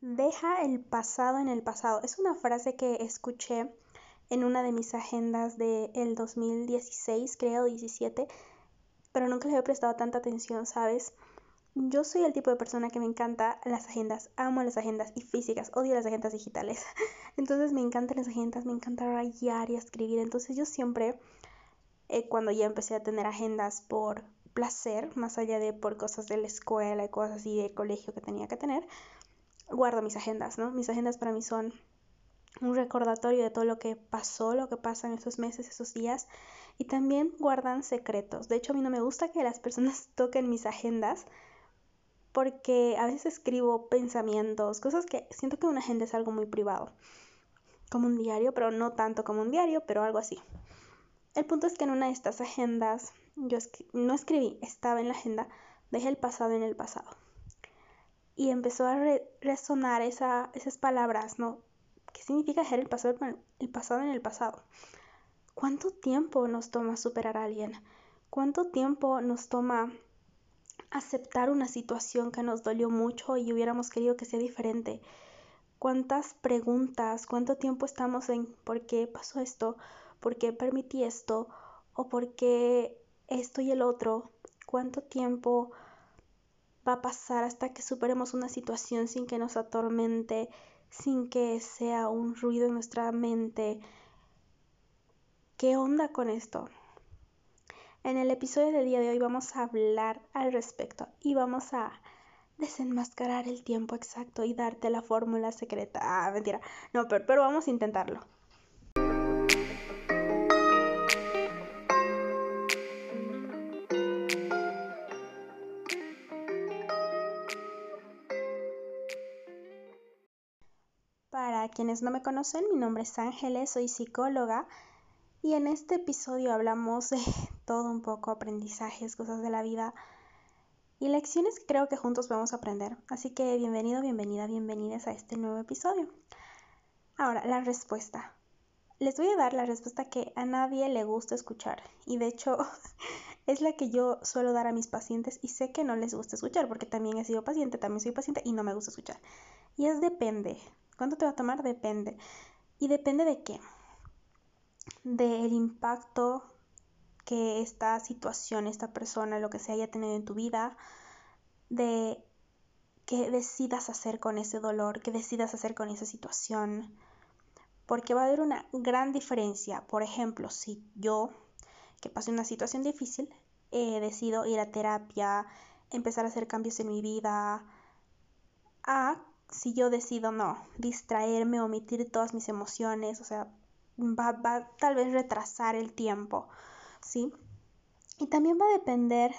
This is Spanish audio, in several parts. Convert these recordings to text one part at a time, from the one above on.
Deja el pasado en el pasado. Es una frase que escuché en una de mis agendas del 2016, creo, 17, pero nunca le he prestado tanta atención, ¿sabes? Yo soy el tipo de persona que me encanta las agendas, amo las agendas y físicas, odio las agendas digitales. Entonces me encantan las agendas, me encanta rayar y escribir. Entonces yo siempre, eh, cuando ya empecé a tener agendas por placer, más allá de por cosas de la escuela y cosas así de colegio que tenía que tener, guardo mis agendas, ¿no? Mis agendas para mí son un recordatorio de todo lo que pasó, lo que pasa en esos meses, esos días, y también guardan secretos. De hecho, a mí no me gusta que las personas toquen mis agendas porque a veces escribo pensamientos, cosas que siento que una agenda es algo muy privado, como un diario, pero no tanto como un diario, pero algo así. El punto es que en una de estas agendas, yo no escribí, estaba en la agenda, dejé el pasado en el pasado y empezó a resonar esa, esas palabras, ¿no? ¿Qué significa dejar el pasado, el pasado en el pasado? ¿Cuánto tiempo nos toma superar a alguien? ¿Cuánto tiempo nos toma aceptar una situación que nos dolió mucho y hubiéramos querido que sea diferente? ¿Cuántas preguntas, cuánto tiempo estamos en por qué pasó esto, por qué permití esto o por qué esto y el otro? ¿Cuánto tiempo va a pasar hasta que superemos una situación sin que nos atormente, sin que sea un ruido en nuestra mente. ¿Qué onda con esto? En el episodio del día de hoy vamos a hablar al respecto y vamos a desenmascarar el tiempo exacto y darte la fórmula secreta. Ah, mentira. No, pero, pero vamos a intentarlo. Quienes no me conocen, mi nombre es Ángeles, soy psicóloga y en este episodio hablamos de todo un poco, aprendizajes, cosas de la vida y lecciones que creo que juntos vamos a aprender. Así que bienvenido, bienvenida, bienvenidas a este nuevo episodio. Ahora, la respuesta. Les voy a dar la respuesta que a nadie le gusta escuchar y de hecho es la que yo suelo dar a mis pacientes y sé que no les gusta escuchar porque también he sido paciente, también soy paciente y no me gusta escuchar. Y es depende. ¿Cuánto te va a tomar? Depende. ¿Y depende de qué? Del impacto que esta situación, esta persona, lo que se haya tenido en tu vida, de qué decidas hacer con ese dolor, qué decidas hacer con esa situación. Porque va a haber una gran diferencia. Por ejemplo, si yo, que pasé una situación difícil, eh, decido ir a terapia, empezar a hacer cambios en mi vida, a si yo decido no, distraerme, omitir todas mis emociones, o sea, va, va tal vez retrasar el tiempo, ¿sí? Y también va a depender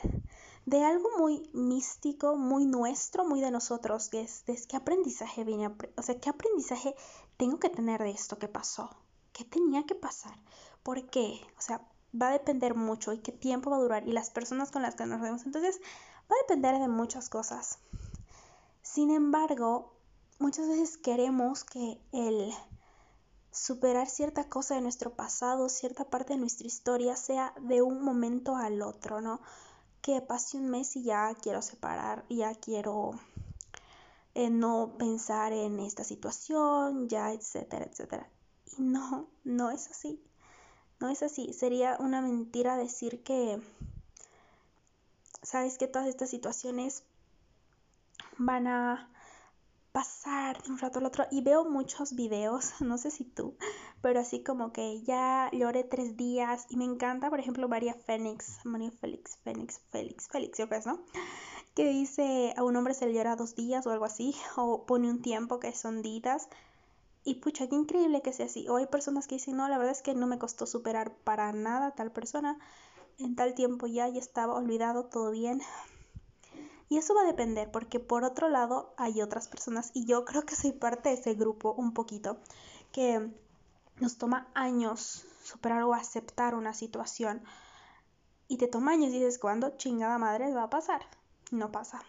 de algo muy místico, muy nuestro, muy de nosotros, que es, qué aprendizaje viene, o sea, qué aprendizaje tengo que tener de esto que pasó, qué tenía que pasar, por qué, o sea, va a depender mucho y qué tiempo va a durar y las personas con las que nos vemos, entonces va a depender de muchas cosas. Sin embargo, muchas veces queremos que el superar cierta cosa de nuestro pasado, cierta parte de nuestra historia sea de un momento al otro, ¿no? Que pase un mes y ya quiero separar, ya quiero eh, no pensar en esta situación, ya, etcétera, etcétera. Y no, no es así. No es así. Sería una mentira decir que, sabes que todas estas situaciones van a pasar de un rato al otro y veo muchos videos, no sé si tú, pero así como que ya lloré tres días y me encanta, por ejemplo, María Fénix, María Félix, Fénix, Félix, Félix, yo creo, ¿no? Que dice a un hombre se le llora dos días o algo así, o pone un tiempo que son días. Y pucha, qué increíble que sea así. O hay personas que dicen, no, la verdad es que no me costó superar para nada tal persona. En tal tiempo ya, ya estaba olvidado, todo bien. Y eso va a depender porque por otro lado hay otras personas y yo creo que soy parte de ese grupo un poquito que nos toma años superar o aceptar una situación y te toma años y dices, ¿cuándo chingada madre va a pasar? No pasa.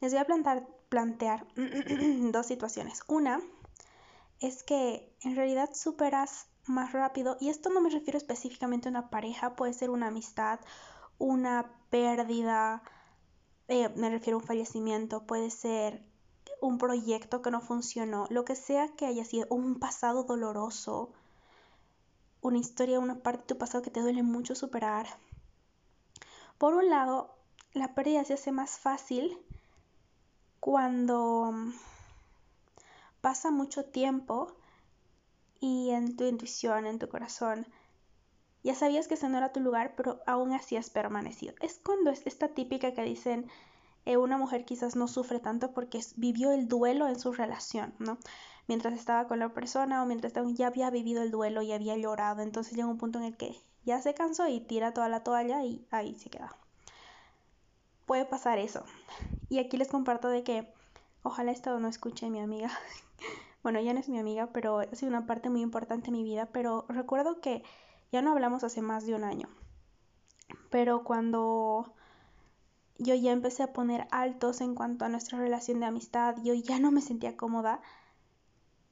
Les voy a plantar, plantear dos situaciones. Una es que en realidad superas más rápido y esto no me refiero específicamente a una pareja, puede ser una amistad, una pérdida, eh, me refiero a un fallecimiento, puede ser un proyecto que no funcionó, lo que sea que haya sido, un pasado doloroso, una historia, una parte de tu pasado que te duele mucho superar. Por un lado, la pérdida se hace más fácil cuando mm, pasa mucho tiempo y en tu intuición, en tu corazón, ya sabías que ese no era tu lugar, pero aún así has permanecido. Es cuando es esta típica que dicen, eh, una mujer quizás no sufre tanto porque vivió el duelo en su relación, ¿no? Mientras estaba con la persona o mientras ya había vivido el duelo y había llorado, entonces llega un punto en el que ya se cansó y tira toda la toalla y ahí se queda. Puede pasar eso. Y aquí les comparto de que ojalá esto no escuche mi amiga. bueno, ya no es mi amiga, pero ha sido una parte muy importante en mi vida, pero recuerdo que ya no hablamos hace más de un año. Pero cuando yo ya empecé a poner altos en cuanto a nuestra relación de amistad, yo ya no me sentía cómoda.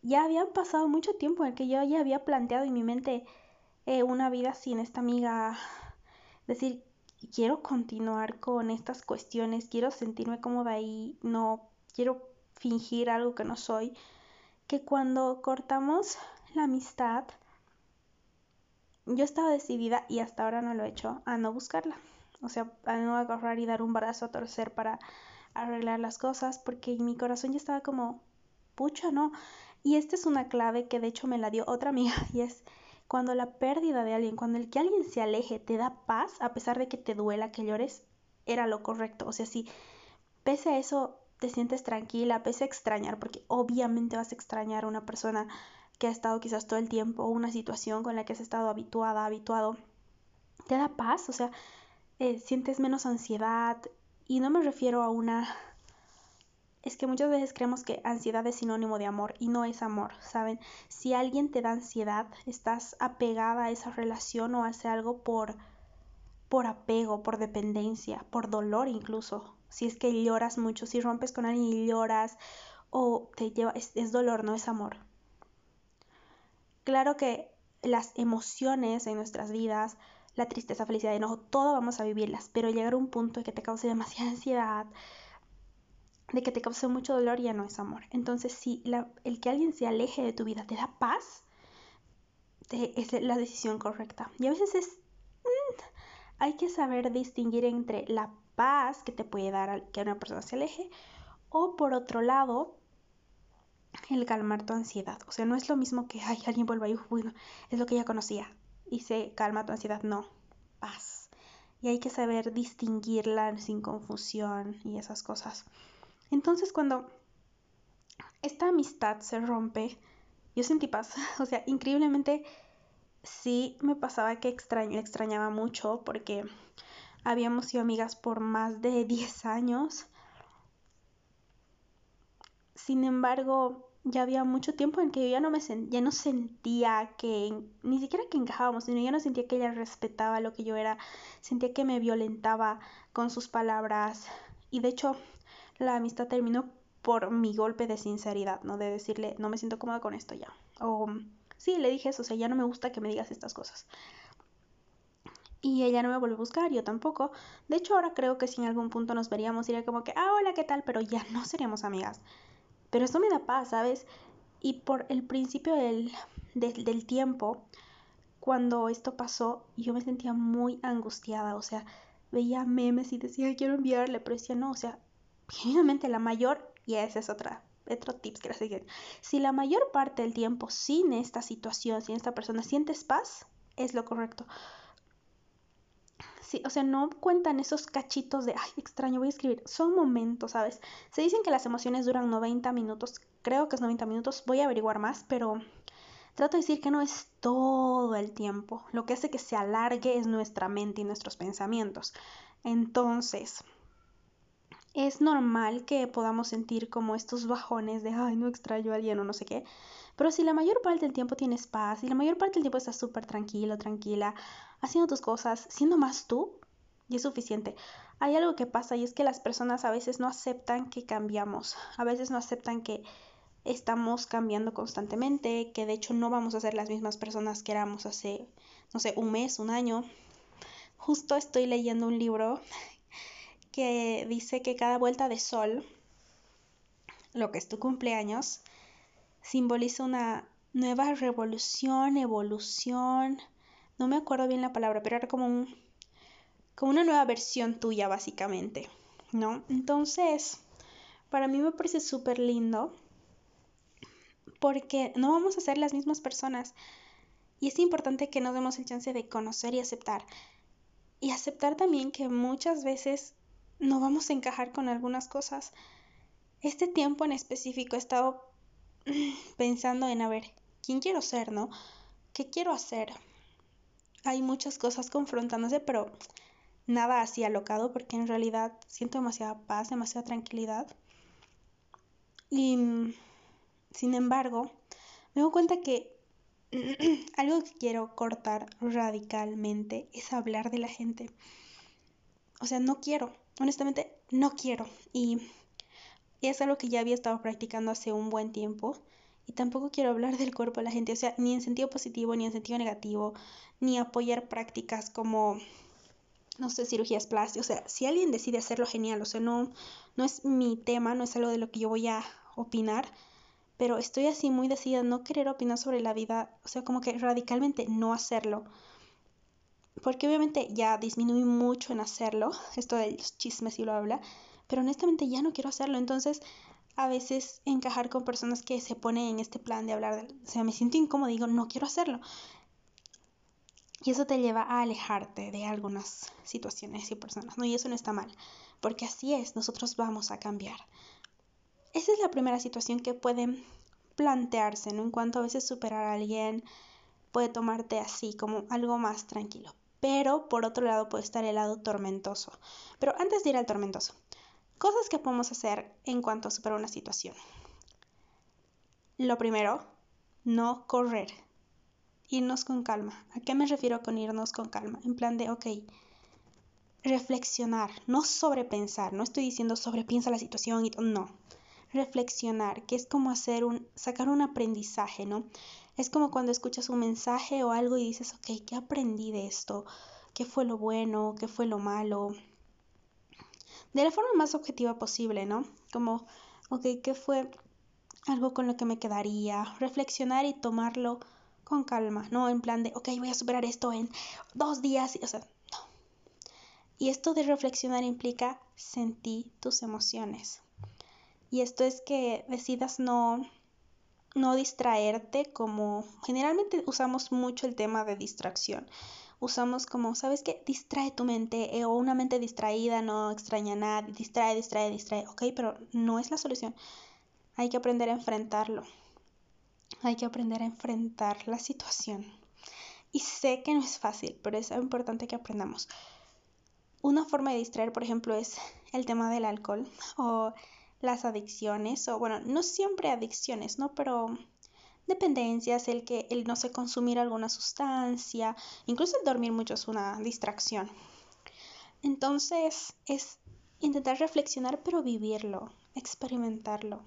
Ya habían pasado mucho tiempo en que yo ya había planteado en mi mente eh, una vida sin esta amiga. Decir, quiero continuar con estas cuestiones, quiero sentirme cómoda y no quiero fingir algo que no soy. Que cuando cortamos la amistad, yo estaba decidida y hasta ahora no lo he hecho a no buscarla o sea, a no agarrar y dar un brazo a torcer para arreglar las cosas, porque mi corazón ya estaba como, pucha, ¿no? Y esta es una clave que de hecho me la dio otra amiga, y es cuando la pérdida de alguien, cuando el que alguien se aleje te da paz, a pesar de que te duela, que llores, era lo correcto. O sea, si pese a eso te sientes tranquila, pese a extrañar, porque obviamente vas a extrañar a una persona que ha estado quizás todo el tiempo, una situación con la que has estado habituada, habituado, te da paz, o sea, eh, sientes menos ansiedad y no me refiero a una... Es que muchas veces creemos que ansiedad es sinónimo de amor y no es amor, ¿saben? Si alguien te da ansiedad, estás apegada a esa relación o hace algo por, por apego, por dependencia, por dolor incluso. Si es que lloras mucho, si rompes con alguien y lloras o te lleva, es dolor, no es amor. Claro que las emociones en nuestras vidas la tristeza, felicidad, enojo, todo vamos a vivirlas, pero llegar a un punto de que te cause demasiada ansiedad, de que te cause mucho dolor, ya no es amor. Entonces, si el que alguien se aleje de tu vida te da paz, es la decisión correcta. Y a veces es... Mm, hay que saber distinguir entre la paz que te puede dar que una persona se aleje o por otro lado el calmar tu ansiedad. O sea, no es lo mismo que, ay, alguien vuelva y, bueno, es lo que ya conocía y se calma tu ansiedad. No, paz. Y hay que saber distinguirla sin confusión y esas cosas. Entonces cuando esta amistad se rompe, yo sentí paz. O sea, increíblemente sí me pasaba que extrañaba mucho porque habíamos sido amigas por más de 10 años. Sin embargo, ya había mucho tiempo en que yo ya no me ya no sentía que ni siquiera que encajábamos, sino ya no sentía que ella respetaba lo que yo era, sentía que me violentaba con sus palabras y de hecho la amistad terminó por mi golpe de sinceridad, ¿no? De decirle, no me siento cómoda con esto ya. O sí, le dije eso, o sea, ya no me gusta que me digas estas cosas. Y ella no me volvió a buscar, yo tampoco. De hecho, ahora creo que si en algún punto nos veríamos, diría como que, ah, hola, ¿qué tal? Pero ya no seríamos amigas. Pero eso me da paz, ¿sabes? Y por el principio del, del, tiempo, cuando esto pasó, yo me sentía muy angustiada, o sea, veía memes y decía, quiero enviarle, pero decía, no, o sea, genuinamente la mayor, y ese es otra, otro tips que les digo, si la mayor parte del tiempo sin esta situación, sin esta persona, sientes paz, es lo correcto o sea, no cuentan esos cachitos de, ay, extraño, voy a escribir. Son momentos, ¿sabes? Se dicen que las emociones duran 90 minutos, creo que es 90 minutos, voy a averiguar más, pero trato de decir que no es todo el tiempo. Lo que hace que se alargue es nuestra mente y nuestros pensamientos. Entonces, es normal que podamos sentir como estos bajones de, ay, no extraño a alguien o no sé qué. Pero si la mayor parte del tiempo tienes paz, y la mayor parte del tiempo estás súper tranquilo, tranquila, haciendo tus cosas, siendo más tú, y es suficiente. Hay algo que pasa y es que las personas a veces no aceptan que cambiamos, a veces no aceptan que estamos cambiando constantemente, que de hecho no vamos a ser las mismas personas que éramos hace, no sé, un mes, un año. Justo estoy leyendo un libro que dice que cada vuelta de sol lo que es tu cumpleaños, simboliza una nueva revolución, evolución, no me acuerdo bien la palabra, pero era como un, como una nueva versión tuya básicamente, ¿no? Entonces, para mí me parece súper lindo porque no vamos a ser las mismas personas y es importante que nos demos el chance de conocer y aceptar. Y aceptar también que muchas veces no vamos a encajar con algunas cosas. Este tiempo en específico he estado pensando en, a ver, ¿quién quiero ser, no? ¿Qué quiero hacer? Hay muchas cosas confrontándose, pero nada así alocado porque en realidad siento demasiada paz, demasiada tranquilidad. Y sin embargo, me doy cuenta que algo que quiero cortar radicalmente es hablar de la gente. O sea, no quiero, honestamente, no quiero. Y es algo que ya había estado practicando hace un buen tiempo. Y tampoco quiero hablar del cuerpo de la gente, o sea, ni en sentido positivo, ni en sentido negativo, ni apoyar prácticas como, no sé, cirugías plásticas. O sea, si alguien decide hacerlo, genial. O sea, no, no es mi tema, no es algo de lo que yo voy a opinar pero estoy así muy decidida no querer opinar sobre la vida, o sea, como que radicalmente no hacerlo. Porque obviamente ya disminuí mucho en hacerlo, esto de los chismes y lo habla, pero honestamente ya no quiero hacerlo. Entonces, a veces encajar con personas que se ponen en este plan de hablar, de, o sea, me siento incómodo, digo, no quiero hacerlo. Y eso te lleva a alejarte de algunas situaciones y personas, ¿no? Y eso no está mal, porque así es, nosotros vamos a cambiar. Esa es la primera situación que puede plantearse, ¿no? En cuanto a veces superar a alguien puede tomarte así, como algo más tranquilo. Pero por otro lado puede estar el lado tormentoso. Pero antes de ir al tormentoso, cosas que podemos hacer en cuanto a superar una situación. Lo primero, no correr. Irnos con calma. ¿A qué me refiero con irnos con calma? En plan de, ok, reflexionar, no sobrepensar. No estoy diciendo sobrepiensa la situación y no reflexionar, que es como hacer un, sacar un aprendizaje, ¿no? Es como cuando escuchas un mensaje o algo y dices, ok, ¿qué aprendí de esto? ¿Qué fue lo bueno? ¿Qué fue lo malo? De la forma más objetiva posible, ¿no? Como, ok, ¿qué fue algo con lo que me quedaría? Reflexionar y tomarlo con calma, ¿no? En plan de, ok, voy a superar esto en dos días, o sea, no. Y esto de reflexionar implica sentir tus emociones. Y esto es que decidas no, no distraerte como generalmente usamos mucho el tema de distracción. Usamos como, ¿sabes qué? Distrae tu mente eh, o una mente distraída no extraña nada, distrae, distrae, distrae, ok, pero no es la solución. Hay que aprender a enfrentarlo. Hay que aprender a enfrentar la situación. Y sé que no es fácil, pero es importante que aprendamos. Una forma de distraer, por ejemplo, es el tema del alcohol o las adicciones, o bueno, no siempre adicciones, ¿no? Pero dependencias, el que el no sé consumir alguna sustancia, incluso el dormir mucho es una distracción. Entonces es intentar reflexionar pero vivirlo, experimentarlo.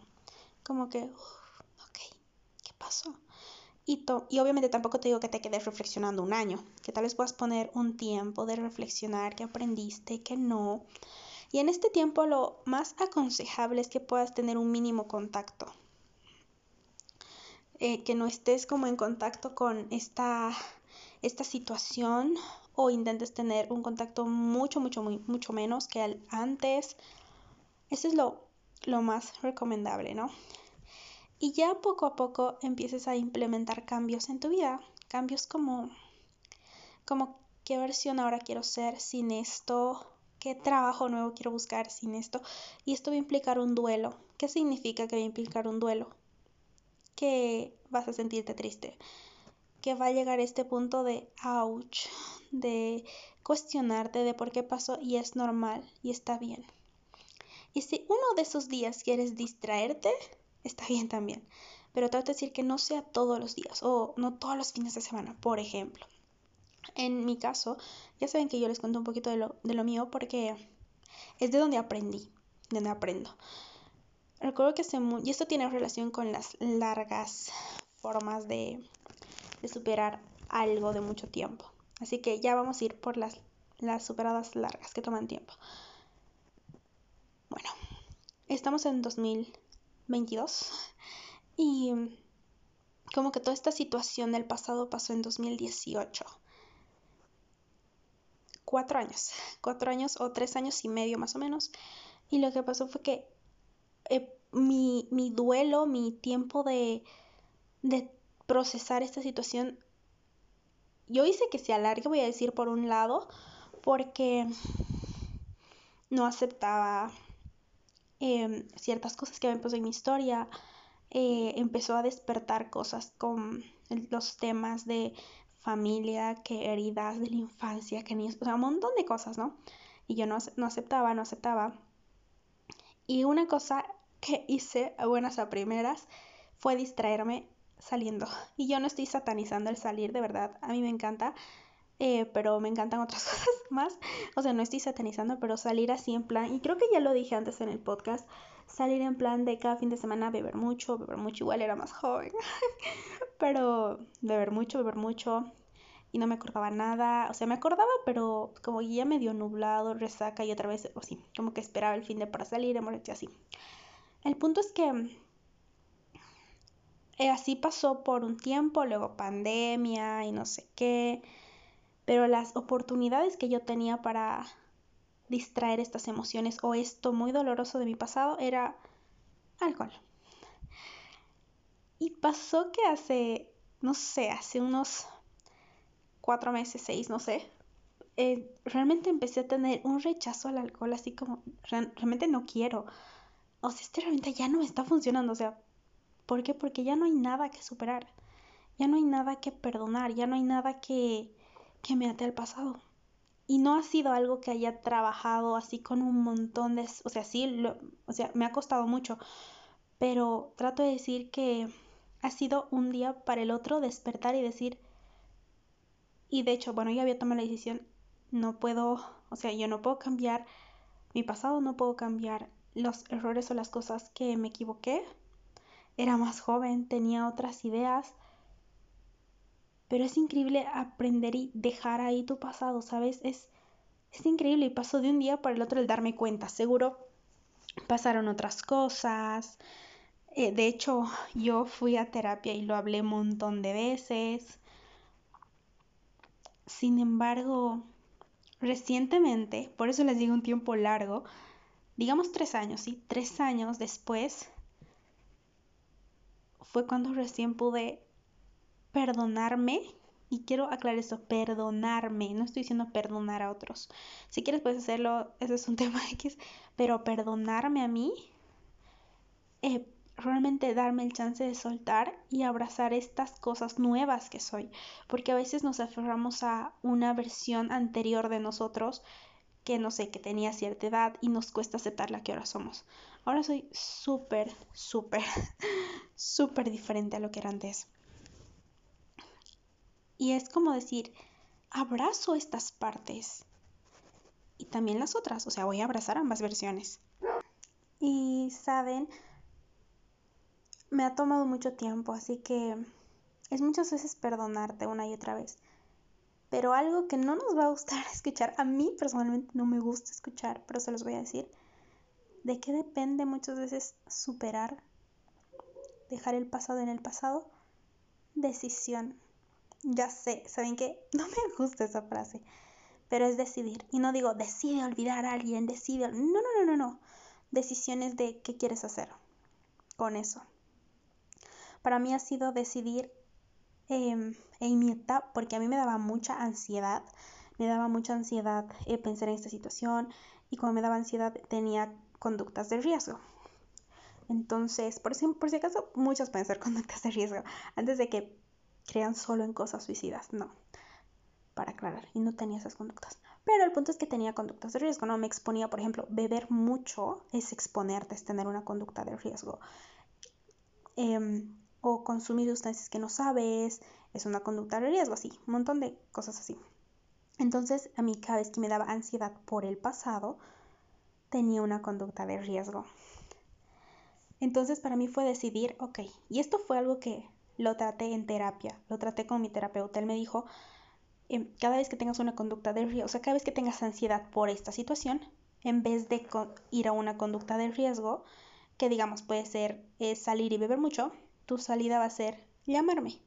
Como que, ok, ¿qué pasó? Y, y obviamente tampoco te digo que te quedes reflexionando un año, que tal vez puedas poner un tiempo de reflexionar, que aprendiste, que no, y en este tiempo lo más aconsejable es que puedas tener un mínimo contacto. Eh, que no estés como en contacto con esta, esta situación o intentes tener un contacto mucho, mucho, muy, mucho menos que antes. Eso es lo, lo más recomendable, ¿no? Y ya poco a poco empieces a implementar cambios en tu vida. Cambios como, como qué versión ahora quiero ser sin esto, qué trabajo nuevo quiero buscar sin esto. Y esto va a implicar un duelo. ¿Qué significa que va a implicar un duelo? Que vas a sentirte triste. Que va a llegar este punto de ouch, de cuestionarte de por qué pasó y es normal y está bien. Y si uno de esos días quieres distraerte, está bien también. Pero trata de decir que no sea todos los días o no todos los fines de semana, por ejemplo. En mi caso, ya saben que yo les cuento un poquito de lo, de lo mío porque es de donde aprendí, de donde aprendo. Recuerdo que hace y esto tiene relación con las largas formas de, de superar algo de mucho tiempo. Así que ya vamos a ir por las, las superadas largas que toman tiempo. Bueno, estamos en 2000, 22. Y como que toda esta situación del pasado pasó en 2018. Cuatro años, cuatro años o tres años y medio más o menos. Y lo que pasó fue que eh, mi, mi, duelo, mi tiempo de, de procesar esta situación, yo hice que se alargue, voy a decir por un lado, porque no aceptaba eh, ciertas cosas que habían pasado en mi historia, eh, empezó a despertar cosas con los temas de familia, que heridas de la infancia, que ni, o sea, un montón de cosas, ¿no? Y yo no, no aceptaba, no aceptaba. Y una cosa que hice a buenas a primeras fue distraerme saliendo. Y yo no estoy satanizando el salir, de verdad, a mí me encanta. Eh, pero me encantan otras cosas más. O sea, no estoy satanizando, pero salir así en plan, y creo que ya lo dije antes en el podcast, salir en plan de cada fin de semana beber mucho, beber mucho, igual era más joven, pero beber mucho, beber mucho, y no me acordaba nada, o sea, me acordaba, pero como ya medio nublado, resaca y otra vez, o sí, como que esperaba el fin de para salir, y así. El punto es que eh, así pasó por un tiempo, luego pandemia y no sé qué pero las oportunidades que yo tenía para distraer estas emociones o esto muy doloroso de mi pasado era alcohol. Y pasó que hace, no sé, hace unos cuatro meses, seis, no sé, eh, realmente empecé a tener un rechazo al alcohol, así como, realmente no quiero. O sea, este realmente ya no me está funcionando, o sea, ¿por qué? Porque ya no hay nada que superar, ya no hay nada que perdonar, ya no hay nada que, que me ate al pasado. Y no ha sido algo que haya trabajado así con un montón de... O sea, sí, lo, o sea, me ha costado mucho. Pero trato de decir que ha sido un día para el otro despertar y decir... Y de hecho, bueno, yo había tomado la decisión, no puedo, o sea, yo no puedo cambiar mi pasado, no puedo cambiar los errores o las cosas que me equivoqué. Era más joven, tenía otras ideas pero es increíble aprender y dejar ahí tu pasado, ¿sabes? Es, es increíble y pasó de un día para el otro el darme cuenta. Seguro pasaron otras cosas. Eh, de hecho, yo fui a terapia y lo hablé un montón de veces. Sin embargo, recientemente, por eso les digo un tiempo largo, digamos tres años, ¿sí? Tres años después fue cuando recién pude perdonarme, y quiero aclarar eso, perdonarme, no estoy diciendo perdonar a otros. Si quieres puedes hacerlo, ese es un tema X, pero perdonarme a mí, eh, realmente darme el chance de soltar y abrazar estas cosas nuevas que soy, porque a veces nos aferramos a una versión anterior de nosotros que no sé, que tenía cierta edad y nos cuesta aceptar la que ahora somos. Ahora soy súper, súper, súper diferente a lo que era antes. Y es como decir, abrazo estas partes y también las otras, o sea, voy a abrazar ambas versiones. Y saben, me ha tomado mucho tiempo, así que es muchas veces perdonarte una y otra vez. Pero algo que no nos va a gustar escuchar, a mí personalmente no me gusta escuchar, pero se los voy a decir, de qué depende muchas veces superar, dejar el pasado en el pasado, decisión. Ya sé, ¿saben qué? No me gusta esa frase, pero es decidir. Y no digo, decide olvidar a alguien, decide... No, no, no, no, no. Decisiones de qué quieres hacer con eso. Para mí ha sido decidir em, en porque a mí me daba mucha ansiedad, me daba mucha ansiedad eh, pensar en esta situación y como me daba ansiedad tenía conductas de riesgo. Entonces, por si, por si acaso, muchas pueden ser conductas de riesgo. Antes de que crean solo en cosas suicidas, no, para aclarar, y no tenía esas conductas. Pero el punto es que tenía conductas de riesgo, ¿no? Me exponía, por ejemplo, beber mucho es exponerte, es tener una conducta de riesgo. Em, o consumir sustancias que no sabes, es una conducta de riesgo, así, un montón de cosas así. Entonces, a mí cada vez que me daba ansiedad por el pasado, tenía una conducta de riesgo. Entonces, para mí fue decidir, ok, y esto fue algo que lo traté en terapia, lo traté con mi terapeuta. Él me dijo, em, cada vez que tengas una conducta de riesgo, o sea, cada vez que tengas ansiedad por esta situación, en vez de ir a una conducta de riesgo, que digamos puede ser salir y beber mucho, tu salida va a ser llamarme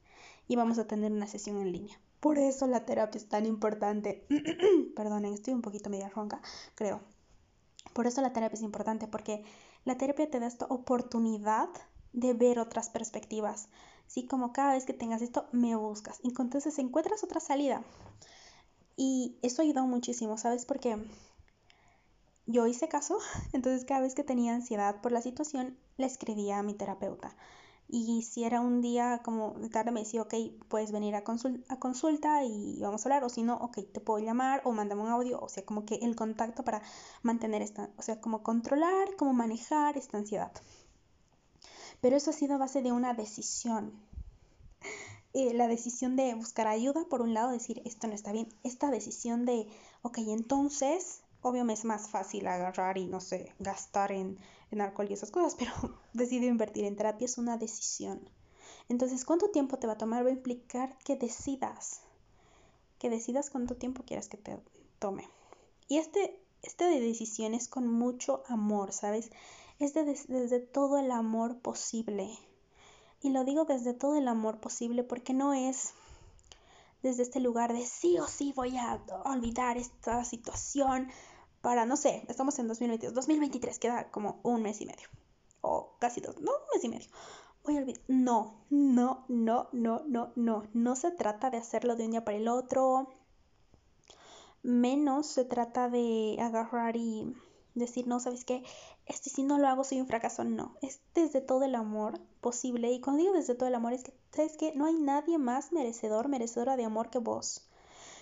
y vamos a tener una sesión en línea. Por eso la terapia es tan importante. Perdonen, estoy un poquito media ronca, creo. Por eso la terapia es importante, porque la terapia te da esta oportunidad de ver otras perspectivas. Así como cada vez que tengas esto, me buscas. Y entonces encuentras otra salida. Y eso ayudó muchísimo, ¿sabes? Porque yo hice caso, entonces cada vez que tenía ansiedad por la situación, le escribía a mi terapeuta. Y si era un día como de tarde, me decía, ok, puedes venir a, a consulta y vamos a hablar, o si no, ok, te puedo llamar o mándame un audio, o sea, como que el contacto para mantener esta, o sea, como controlar, como manejar esta ansiedad. Pero eso ha sido a base de una decisión. Eh, la decisión de buscar ayuda, por un lado, decir, esto no está bien. Esta decisión de, ok, entonces obvio es más fácil agarrar y no sé, gastar en, alcohol y esas cosas, pero decidir invertir en terapia es una decisión. Entonces, ¿cuánto tiempo te va a tomar? Va a implicar que decidas, que decidas cuánto tiempo quieras que te tome. Y este, este de decisión es con mucho amor, ¿sabes? Es desde todo el amor posible. Y lo digo desde todo el amor posible porque no es desde este lugar de sí o sí voy a olvidar esta situación para, no sé, estamos en 2022, 2023, queda como un mes y medio, o casi dos, no, un mes y medio. Voy a olvidar. No, no, no, no, no, no, no se trata de hacerlo de un día para el otro, menos se trata de agarrar y decir, no, ¿sabes qué? Este si no lo hago soy un fracaso. No, es desde todo el amor posible. Y cuando digo desde todo el amor es que, ¿sabes qué? No hay nadie más merecedor, merecedora de amor que vos.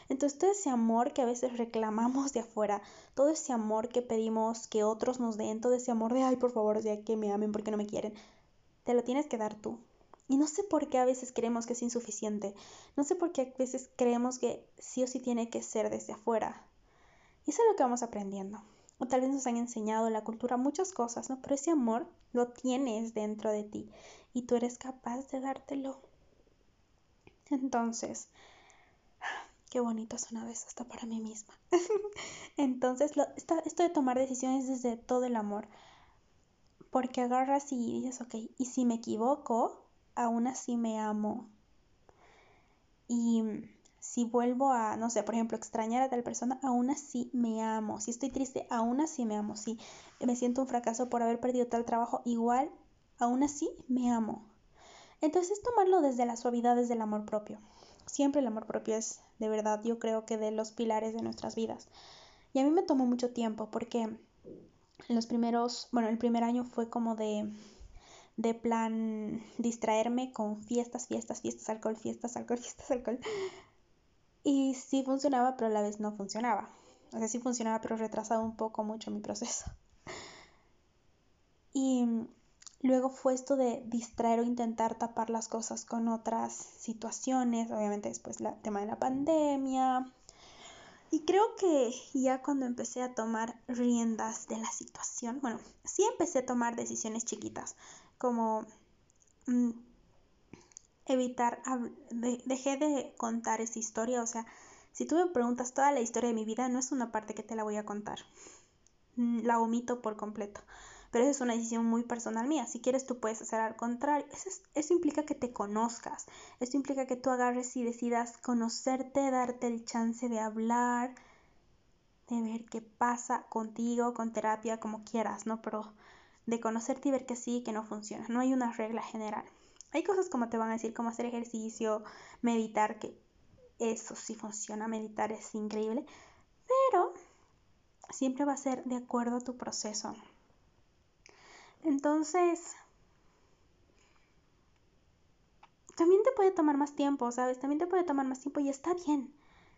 Entonces todo ese amor que a veces reclamamos de afuera, todo ese amor que pedimos que otros nos den, todo ese amor de, ay, por favor, ya que me amen porque no me quieren, te lo tienes que dar tú. Y no sé por qué a veces creemos que es insuficiente. No sé por qué a veces creemos que sí o sí tiene que ser desde afuera. Y eso es lo que vamos aprendiendo o tal vez nos han enseñado la cultura muchas cosas, ¿no? Pero ese amor lo tienes dentro de ti y tú eres capaz de dártelo. Entonces, qué bonito una vez hasta para mí misma. Entonces, lo, esto, esto de tomar decisiones desde todo el amor, porque agarras y dices, ok, y si me equivoco, aún así me amo. Y si vuelvo a, no sé, por ejemplo, extrañar a tal persona, aún así me amo. Si estoy triste, aún así me amo. Si me siento un fracaso por haber perdido tal trabajo, igual, aún así me amo. Entonces tomarlo desde la suavidad, desde el amor propio. Siempre el amor propio es, de verdad, yo creo que de los pilares de nuestras vidas. Y a mí me tomó mucho tiempo porque los primeros, bueno, el primer año fue como de, de plan distraerme con fiestas, fiestas, fiestas, alcohol, fiestas, alcohol, fiestas, alcohol. Y sí funcionaba, pero a la vez no funcionaba. O sea, sí funcionaba, pero retrasaba un poco mucho mi proceso. Y luego fue esto de distraer o intentar tapar las cosas con otras situaciones. Obviamente después el tema de la pandemia. Y creo que ya cuando empecé a tomar riendas de la situación, bueno, sí empecé a tomar decisiones chiquitas, como mm, evitar, dejé de contar esa historia, o sea, si tú me preguntas toda la historia de mi vida, no es una parte que te la voy a contar, mm, la omito por completo, pero esa es una decisión muy personal mía, si quieres tú puedes hacer al contrario, eso, eso implica que te conozcas, eso implica que tú agarres y decidas conocerte, darte el chance de hablar, de ver qué pasa contigo, con terapia, como quieras, ¿no? Pero de conocerte y ver que sí, que no funciona, no hay una regla general. Hay cosas como te van a decir, como hacer ejercicio, meditar, que eso sí funciona, meditar es increíble, pero siempre va a ser de acuerdo a tu proceso. Entonces, también te puede tomar más tiempo, ¿sabes? También te puede tomar más tiempo y está bien.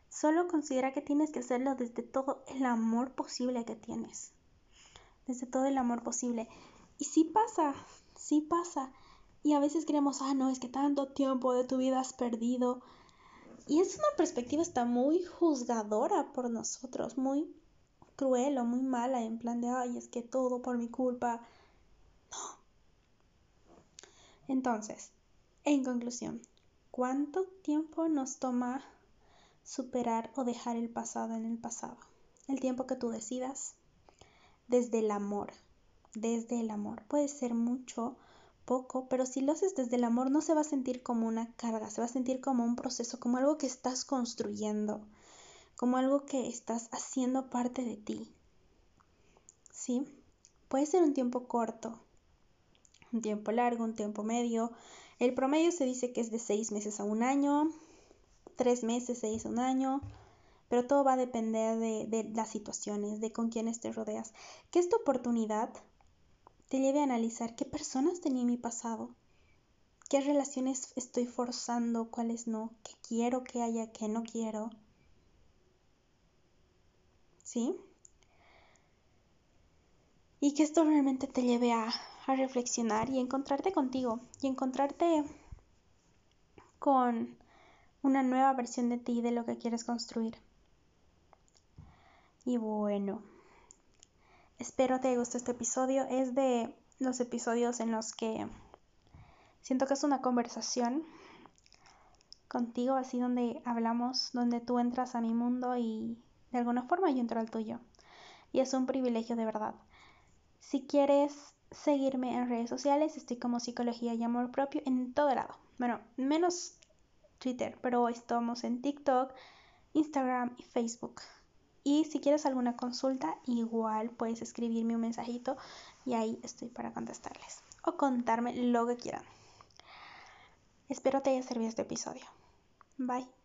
Solo considera que tienes que hacerlo desde todo el amor posible que tienes. Desde todo el amor posible. Y sí pasa, sí pasa. Y a veces creemos, ah, no, es que tanto tiempo de tu vida has perdido. Y es una perspectiva está muy juzgadora por nosotros, muy cruel o muy mala, en plan de, ay, es que todo por mi culpa. No. Entonces, en conclusión, ¿cuánto tiempo nos toma superar o dejar el pasado en el pasado? El tiempo que tú decidas desde el amor, desde el amor. Puede ser mucho, poco, pero si lo haces desde el amor no se va a sentir como una carga, se va a sentir como un proceso, como algo que estás construyendo, como algo que estás haciendo parte de ti. ¿Sí? Puede ser un tiempo corto, un tiempo largo, un tiempo medio. El promedio se dice que es de seis meses a un año, tres meses, seis a un año, pero todo va a depender de, de las situaciones, de con quiénes te rodeas. Que esta oportunidad te lleve a analizar qué personas tenía en mi pasado, qué relaciones estoy forzando, cuáles no, qué quiero que haya, qué no quiero. ¿Sí? Y que esto realmente te lleve a, a reflexionar y encontrarte contigo y encontrarte con una nueva versión de ti, de lo que quieres construir. Y bueno, espero te guste este episodio. Es de los episodios en los que siento que es una conversación contigo, así donde hablamos, donde tú entras a mi mundo y de alguna forma yo entro al tuyo. Y es un privilegio de verdad. Si quieres seguirme en redes sociales, estoy como psicología y amor propio en todo lado. Bueno, menos Twitter, pero estamos en TikTok, Instagram y Facebook. Y si quieres alguna consulta, igual puedes escribirme un mensajito y ahí estoy para contestarles o contarme lo que quieran. Espero te haya servido este episodio. Bye.